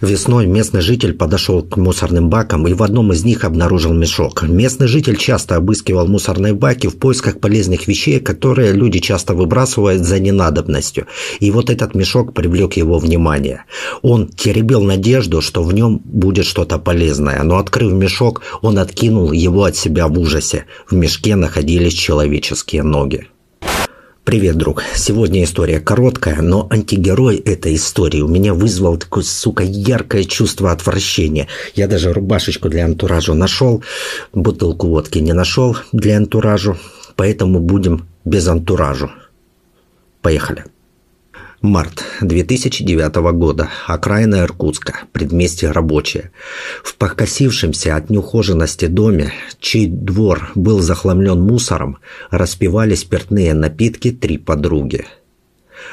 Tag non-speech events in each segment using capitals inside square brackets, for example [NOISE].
Весной местный житель подошел к мусорным бакам и в одном из них обнаружил мешок. Местный житель часто обыскивал мусорные баки в поисках полезных вещей, которые люди часто выбрасывают за ненадобностью. И вот этот мешок привлек его внимание. Он теребил надежду, что в нем будет что-то полезное, но открыв мешок, он откинул его от себя в ужасе. В мешке находились человеческие ноги. Привет, друг. Сегодня история короткая, но антигерой этой истории у меня вызвал такое, сука, яркое чувство отвращения. Я даже рубашечку для антуража нашел, бутылку водки не нашел для антуражу, поэтому будем без антуражу. Поехали. Март 2009 года. Окраина Иркутска. Предместье рабочее. В покосившемся от неухоженности доме, чей двор был захламлен мусором, распивали спиртные напитки три подруги.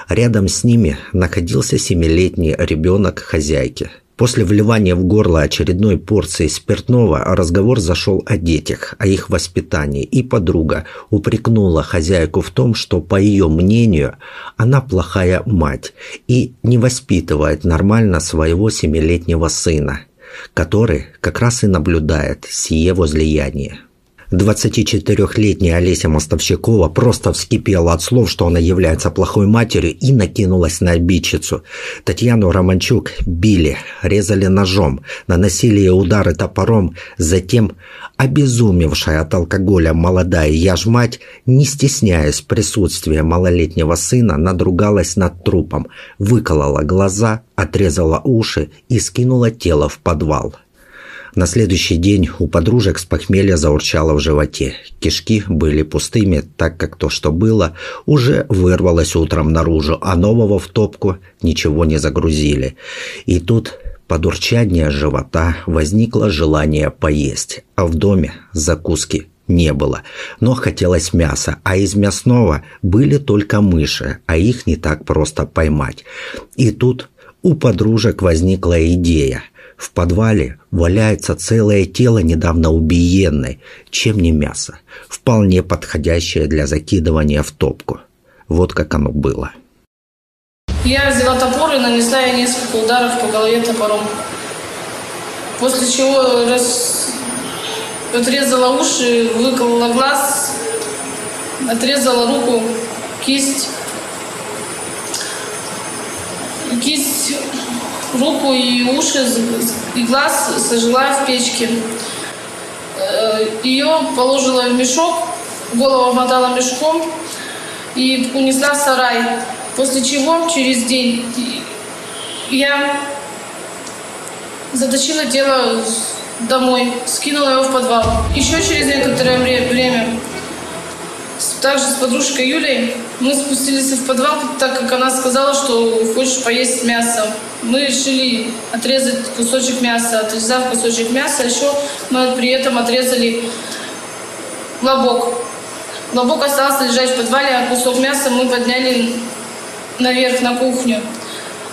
Рядом с ними находился семилетний ребенок хозяйки – После вливания в горло очередной порции спиртного разговор зашел о детях, о их воспитании, и подруга упрекнула хозяйку в том, что, по ее мнению, она плохая мать и не воспитывает нормально своего семилетнего сына, который как раз и наблюдает сие возлияние. 24-летняя Олеся Мостовщикова просто вскипела от слов, что она является плохой матерью и накинулась на обидчицу. Татьяну Романчук били, резали ножом, наносили ей удары топором, затем обезумевшая от алкоголя молодая яжмать, не стесняясь присутствия малолетнего сына, надругалась над трупом, выколола глаза, отрезала уши и скинула тело в подвал. На следующий день у подружек с похмелья заурчало в животе. Кишки были пустыми, так как то, что было, уже вырвалось утром наружу, а нового в топку ничего не загрузили. И тут под урчание живота возникло желание поесть, а в доме закуски не было. Но хотелось мяса, а из мясного были только мыши, а их не так просто поймать. И тут у подружек возникла идея – в подвале валяется целое тело недавно убиенной, чем не мясо, вполне подходящее для закидывания в топку. Вот как оно было. Я взяла топор и нанесла ей несколько ударов по голове топором. После чего раз... отрезала уши, выколола глаз, отрезала руку, кисть. Кисть руку и уши и глаз сожгла в печке. Э, Ее положила в мешок, голову обмотала мешком и унесла в сарай. После чего через день я заточила тело домой, скинула его в подвал. Еще через некоторое время также с подружкой Юлей мы спустились в подвал, так как она сказала, что хочешь поесть мясо. Мы решили отрезать кусочек мяса. Отрезав кусочек мяса, еще мы при этом отрезали лобок. Лобок остался лежать в подвале, а кусок мяса мы подняли наверх на кухню.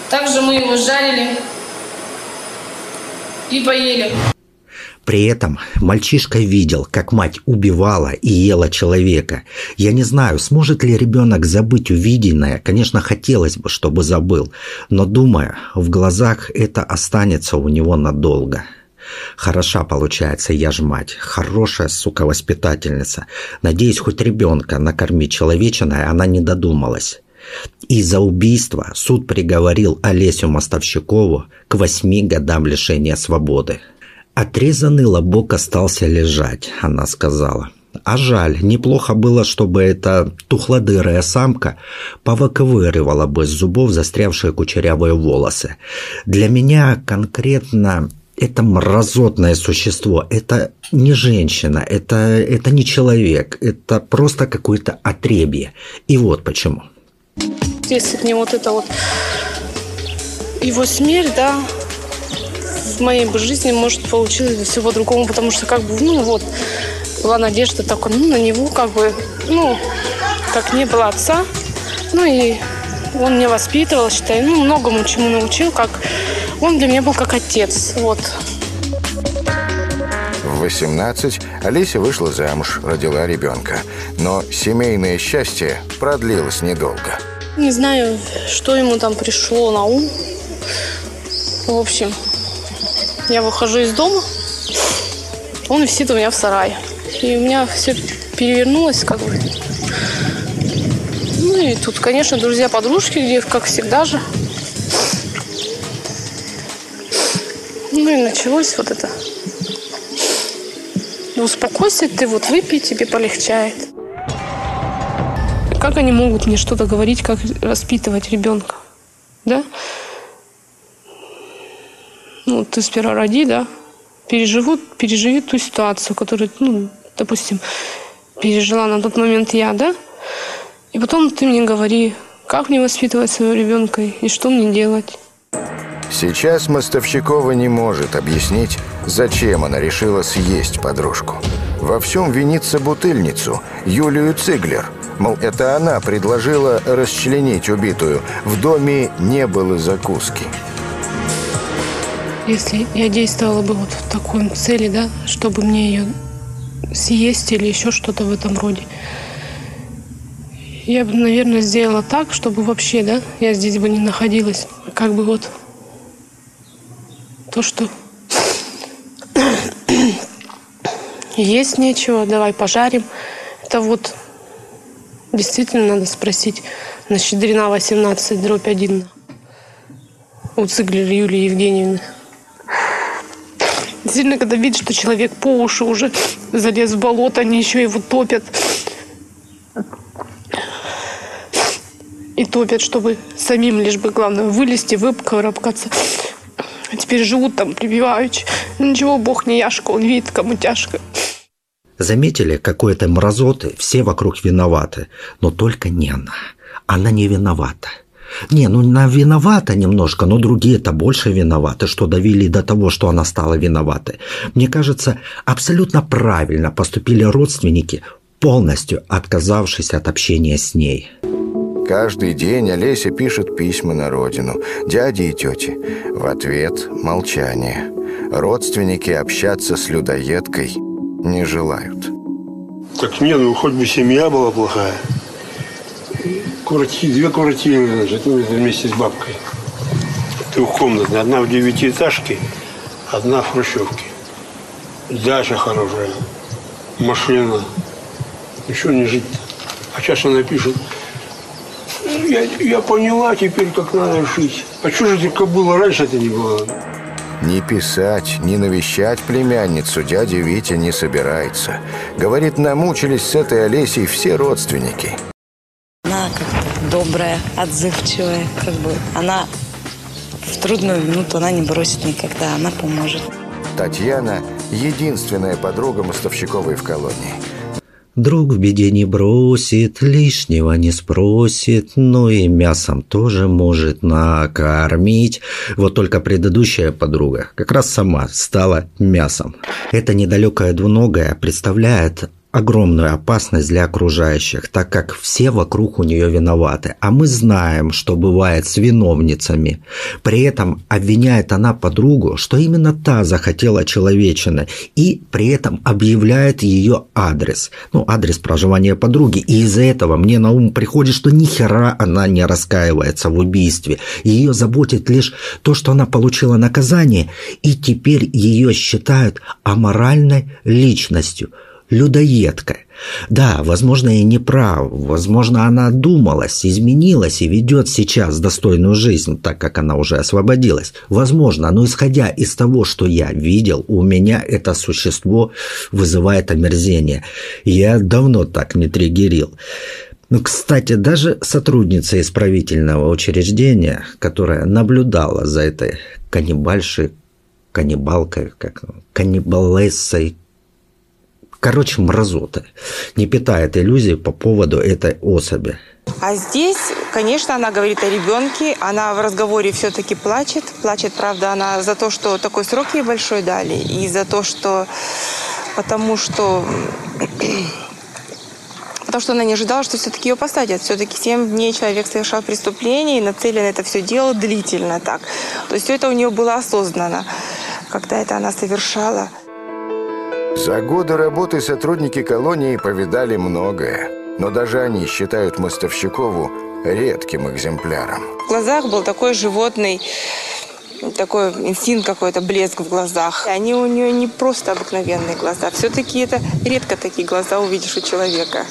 Также мы его жарили и поели. При этом мальчишка видел, как мать убивала и ела человека. Я не знаю, сможет ли ребенок забыть увиденное. Конечно, хотелось бы, чтобы забыл. Но, думаю, в глазах это останется у него надолго. Хороша получается, я ж мать. Хорошая, сука, воспитательница. Надеюсь, хоть ребенка накормить человечиной она не додумалась. И за убийство суд приговорил Олесю Мостовщикову к восьми годам лишения свободы. Отрезанный лобок остался лежать, она сказала. А жаль, неплохо было, чтобы эта тухлодырая самка повыковыривала бы с зубов застрявшие кучерявые волосы. Для меня конкретно это мразотное существо, это не женщина, это, это не человек, это просто какое-то отребье. И вот почему. Если не вот это вот его смерть, да, в моей бы жизни, может, получилось все по-другому, потому что, как бы, ну, вот, была надежда только, ну, на него, как бы, ну, как не было отца, ну, и он меня воспитывал, считаю, ну, многому чему научил, как он для меня был как отец, вот. В 18 Олеся вышла замуж, родила ребенка. Но семейное счастье продлилось недолго. Не знаю, что ему там пришло на ум. В общем, я выхожу из дома, он висит у меня в сарае. И у меня все перевернулось как бы. Ну и тут, конечно, друзья-подружки, где, как всегда же. Ну и началось вот это. Ну, успокойся, ты вот выпей, тебе полегчает. Как они могут мне что-то говорить, как воспитывать ребенка? Да? Ну, ты сперва роди, да, переживут, переживи ту ситуацию, которую, ну, допустим, пережила на тот момент я, да? И потом ты мне говори, как мне воспитывать своего ребенка и что мне делать. Сейчас Мостовщикова не может объяснить, зачем она решила съесть подружку. Во всем винится бутыльницу, Юлию Циглер. Мол, это она предложила расчленить убитую. В доме не было закуски. Если я действовала бы вот в такой цели, да, чтобы мне ее съесть или еще что-то в этом роде, я бы, наверное, сделала так, чтобы вообще, да, я здесь бы не находилась. Как бы вот то, что [COUGHS] есть нечего, давай пожарим. Это вот действительно надо спросить на Щедрина 18, дробь 1 у Циглер Юлии Евгеньевны. Сильно, когда видишь, что человек по уши уже залез в болото, они еще его топят. И топят, чтобы самим лишь бы, главное, вылезти, выкарабкаться. А теперь живут там прибиваючи. Ничего, Бог не яшка, он видит, кому тяжко. Заметили, какой-то мразоты, все вокруг виноваты, но только не она. Она не виновата. Не, ну она виновата немножко, но другие-то больше виноваты, что довели до того, что она стала виноватой. Мне кажется, абсолютно правильно поступили родственники, полностью отказавшись от общения с ней. Каждый день Олеся пишет письма на родину, дяде и тете. В ответ – молчание. Родственники общаться с людоедкой не желают. Так нет, ну хоть бы семья была плохая – квартиры, две квартиры, значит, ну, вместе с бабкой. Трехкомнатная. Одна в девятиэтажке, одна в хрущевке. Дача хорошая, машина. Еще не жить -то. А сейчас она пишет, я, я поняла теперь, как надо жить. А что же только было раньше это не было? Ни писать, ни навещать племянницу дядя Витя не собирается. Говорит, намучились с этой Олесей все родственники. Добрая, отзывчивая, как бы она в трудную минуту она не бросит никогда, она поможет. Татьяна – единственная подруга Мостовщиковой в колонии. Друг в беде не бросит, лишнего не спросит, но и мясом тоже может накормить. Вот только предыдущая подруга как раз сама стала мясом. Эта недалекая двуногая представляет огромную опасность для окружающих, так как все вокруг у нее виноваты. А мы знаем, что бывает с виновницами. При этом обвиняет она подругу, что именно та захотела человечины, и при этом объявляет ее адрес. Ну, адрес проживания подруги. И из-за этого мне на ум приходит, что ни хера она не раскаивается в убийстве. Ее заботит лишь то, что она получила наказание, и теперь ее считают аморальной личностью – людоедка. Да, возможно, и не прав, возможно, она одумалась, изменилась и ведет сейчас достойную жизнь, так как она уже освободилась. Возможно, но исходя из того, что я видел, у меня это существо вызывает омерзение. Я давно так не триггерил. Ну, кстати, даже сотрудница исправительного учреждения, которая наблюдала за этой каннибальшей, каннибалкой, как каннибалессой, Короче, мразота. Не питает иллюзий по поводу этой особи. А здесь, конечно, она говорит о ребенке, она в разговоре все-таки плачет. Плачет, правда, она за то, что такой срок ей большой дали, и за то, что... Потому что... [CLEARS THROAT] Потому что она не ожидала, что все-таки ее посадят. Все-таки 7 дней человек совершал преступление и нацелен это все дело длительно так. То есть все это у нее было осознанно, когда это она совершала. За годы работы сотрудники колонии повидали многое, но даже они считают Мостовщикову редким экземпляром. В глазах был такой животный такой инстинкт какой-то, блеск в глазах. Они у нее не просто обыкновенные глаза. Все-таки это редко такие глаза увидишь у человека.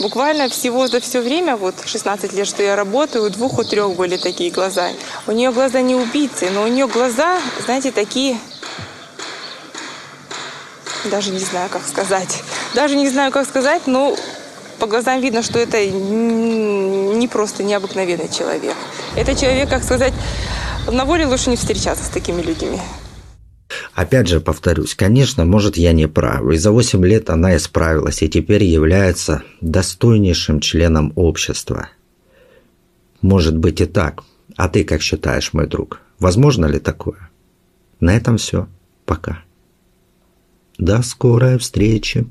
Буквально всего за все время, вот 16 лет, что я работаю, у двух, у трех были такие глаза. У нее глаза не убийцы, но у нее глаза, знаете, такие даже не знаю, как сказать. Даже не знаю, как сказать, но по глазам видно, что это не просто необыкновенный человек. Это человек, как сказать, на воле лучше не встречаться с такими людьми. Опять же, повторюсь, конечно, может, я не прав. И за 8 лет она исправилась и теперь является достойнейшим членом общества. Может быть и так. А ты как считаешь, мой друг? Возможно ли такое? На этом все. Пока. До скорой встречи.